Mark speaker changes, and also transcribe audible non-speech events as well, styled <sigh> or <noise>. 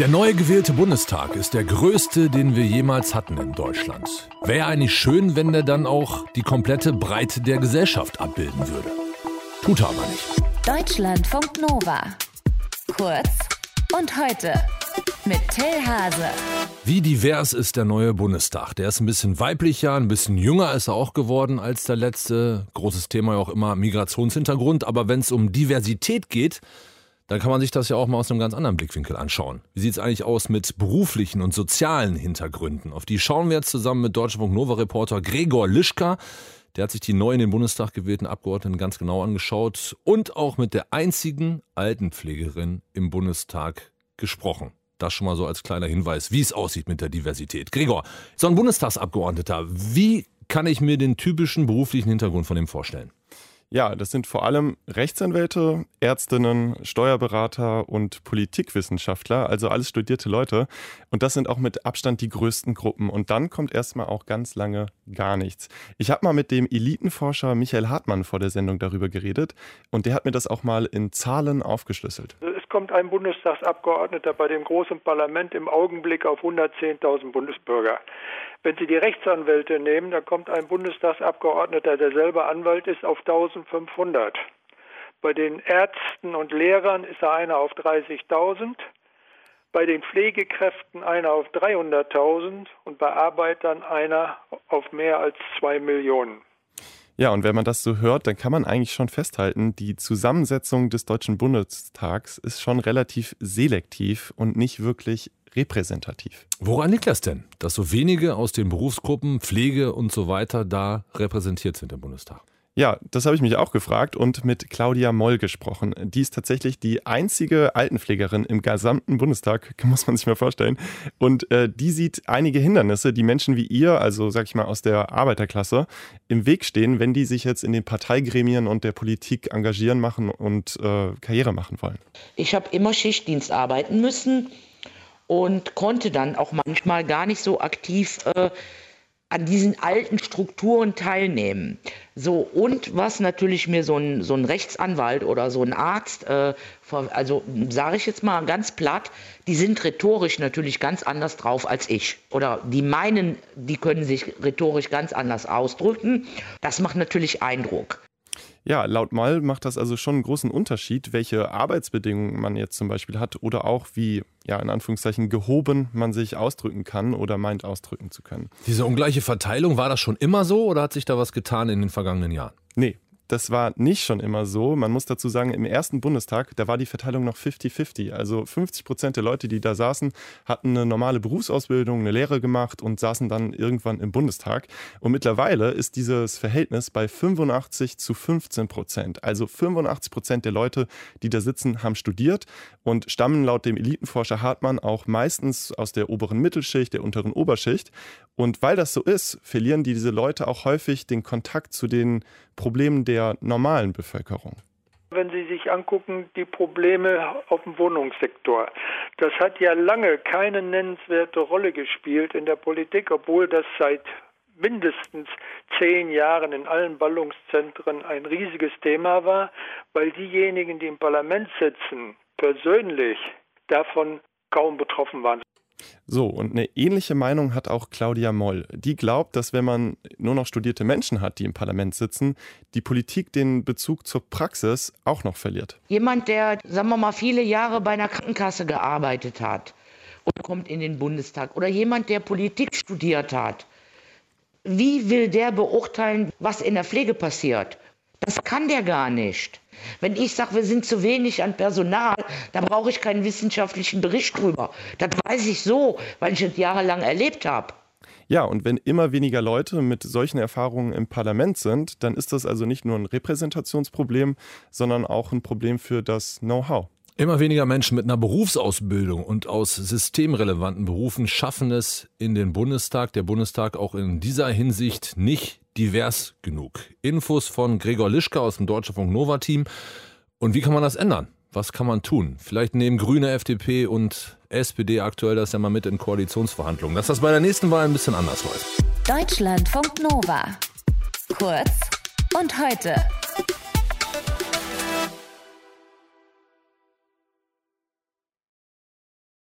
Speaker 1: Der neu gewählte Bundestag ist der größte, den wir jemals hatten in Deutschland. Wäre eigentlich schön, wenn der dann auch die komplette Breite der Gesellschaft abbilden würde. Tut er aber nicht.
Speaker 2: Deutschlandfunk Nova. Kurz und heute mit Till Hase.
Speaker 1: Wie divers ist der neue Bundestag? Der ist ein bisschen weiblicher, ein bisschen jünger ist er auch geworden als der letzte. Großes Thema ja auch immer Migrationshintergrund. Aber wenn es um Diversität geht, dann kann man sich das ja auch mal aus einem ganz anderen Blickwinkel anschauen. Wie sieht es eigentlich aus mit beruflichen und sozialen Hintergründen? Auf die schauen wir jetzt zusammen mit Deutschlandfunk Nova Reporter Gregor Lischka. Der hat sich die neu in den Bundestag gewählten Abgeordneten ganz genau angeschaut und auch mit der einzigen Altenpflegerin im Bundestag gesprochen. Das schon mal so als kleiner Hinweis, wie es aussieht mit der Diversität. Gregor, so ein Bundestagsabgeordneter, wie kann ich mir den typischen beruflichen Hintergrund von dem vorstellen?
Speaker 3: Ja, das sind vor allem Rechtsanwälte, Ärztinnen, Steuerberater und Politikwissenschaftler, also alles studierte Leute. Und das sind auch mit Abstand die größten Gruppen. Und dann kommt erstmal auch ganz lange gar nichts. Ich habe mal mit dem Elitenforscher Michael Hartmann vor der Sendung darüber geredet und der hat mir das auch mal in Zahlen aufgeschlüsselt.
Speaker 4: Kommt ein Bundestagsabgeordneter bei dem großen Parlament im Augenblick auf 110.000 Bundesbürger. Wenn Sie die Rechtsanwälte nehmen, dann kommt ein Bundestagsabgeordneter, der selber Anwalt ist, auf 1500. Bei den Ärzten und Lehrern ist er einer auf 30.000. Bei den Pflegekräften einer auf 300.000 und bei Arbeitern einer auf mehr als zwei Millionen.
Speaker 3: Ja, und wenn man das so hört, dann kann man eigentlich schon festhalten, die Zusammensetzung des Deutschen Bundestags ist schon relativ selektiv und nicht wirklich repräsentativ.
Speaker 1: Woran liegt das denn, dass so wenige aus den Berufsgruppen Pflege und so weiter da repräsentiert sind im Bundestag?
Speaker 3: Ja, das habe ich mich auch gefragt und mit Claudia Moll gesprochen. Die ist tatsächlich die einzige Altenpflegerin im gesamten Bundestag, <laughs> muss man sich mal vorstellen. Und äh, die sieht einige Hindernisse, die Menschen wie ihr, also sag ich mal aus der Arbeiterklasse, im Weg stehen, wenn die sich jetzt in den Parteigremien und der Politik engagieren machen und äh, Karriere machen wollen.
Speaker 5: Ich habe immer Schichtdienst arbeiten müssen und konnte dann auch manchmal gar nicht so aktiv äh, an diesen alten Strukturen teilnehmen. So, und was natürlich mir so ein, so ein Rechtsanwalt oder so ein Arzt, äh, also sage ich jetzt mal ganz platt, die sind rhetorisch natürlich ganz anders drauf als ich. Oder die meinen, die können sich rhetorisch ganz anders ausdrücken. Das macht natürlich Eindruck.
Speaker 3: Ja, laut Mal macht das also schon einen großen Unterschied, welche Arbeitsbedingungen man jetzt zum Beispiel hat oder auch wie, ja, in Anführungszeichen gehoben man sich ausdrücken kann oder meint ausdrücken zu können.
Speaker 1: Diese ungleiche Verteilung, war das schon immer so oder hat sich da was getan in den vergangenen Jahren?
Speaker 3: Nee, das war nicht schon immer so. Man muss dazu sagen, im ersten Bundestag, da war die Verteilung noch 50-50. Also 50 Prozent der Leute, die da saßen, hatten eine normale Berufsausbildung, eine Lehre gemacht und saßen dann irgendwann im Bundestag. Und mittlerweile ist dieses Verhältnis bei 85 zu 15 Prozent. Also 85 Prozent der Leute, die da sitzen, haben studiert und stammen laut dem Elitenforscher Hartmann auch meistens aus der oberen Mittelschicht, der unteren Oberschicht. Und weil das so ist, verlieren diese Leute auch häufig den Kontakt zu den Problemen der normalen Bevölkerung.
Speaker 4: Wenn Sie sich angucken, die Probleme auf dem Wohnungssektor, das hat ja lange keine nennenswerte Rolle gespielt in der Politik, obwohl das seit mindestens zehn Jahren in allen Ballungszentren ein riesiges Thema war, weil diejenigen, die im Parlament sitzen, persönlich davon kaum betroffen waren.
Speaker 3: So, und eine ähnliche Meinung hat auch Claudia Moll. Die glaubt, dass wenn man nur noch studierte Menschen hat, die im Parlament sitzen, die Politik den Bezug zur Praxis auch noch verliert.
Speaker 5: Jemand, der, sagen wir mal, viele Jahre bei einer Krankenkasse gearbeitet hat und kommt in den Bundestag oder jemand, der Politik studiert hat, wie will der beurteilen, was in der Pflege passiert? Das kann der gar nicht. Wenn ich sage, wir sind zu wenig an Personal, da brauche ich keinen wissenschaftlichen Bericht drüber. Das weiß ich so, weil ich das jahrelang erlebt habe.
Speaker 3: Ja, und wenn immer weniger Leute mit solchen Erfahrungen im Parlament sind, dann ist das also nicht nur ein Repräsentationsproblem, sondern auch ein Problem für das Know-how.
Speaker 1: Immer weniger Menschen mit einer Berufsausbildung und aus systemrelevanten Berufen schaffen es in den Bundestag. Der Bundestag auch in dieser Hinsicht nicht divers genug. Infos von Gregor Lischka aus dem Deutschen Funk Nova Team. Und wie kann man das ändern? Was kann man tun? Vielleicht nehmen Grüne, FDP und SPD aktuell das ja mal mit in Koalitionsverhandlungen, dass das bei der nächsten Wahl ein bisschen anders läuft.
Speaker 2: Deutschlandfunk Nova. Kurz und heute.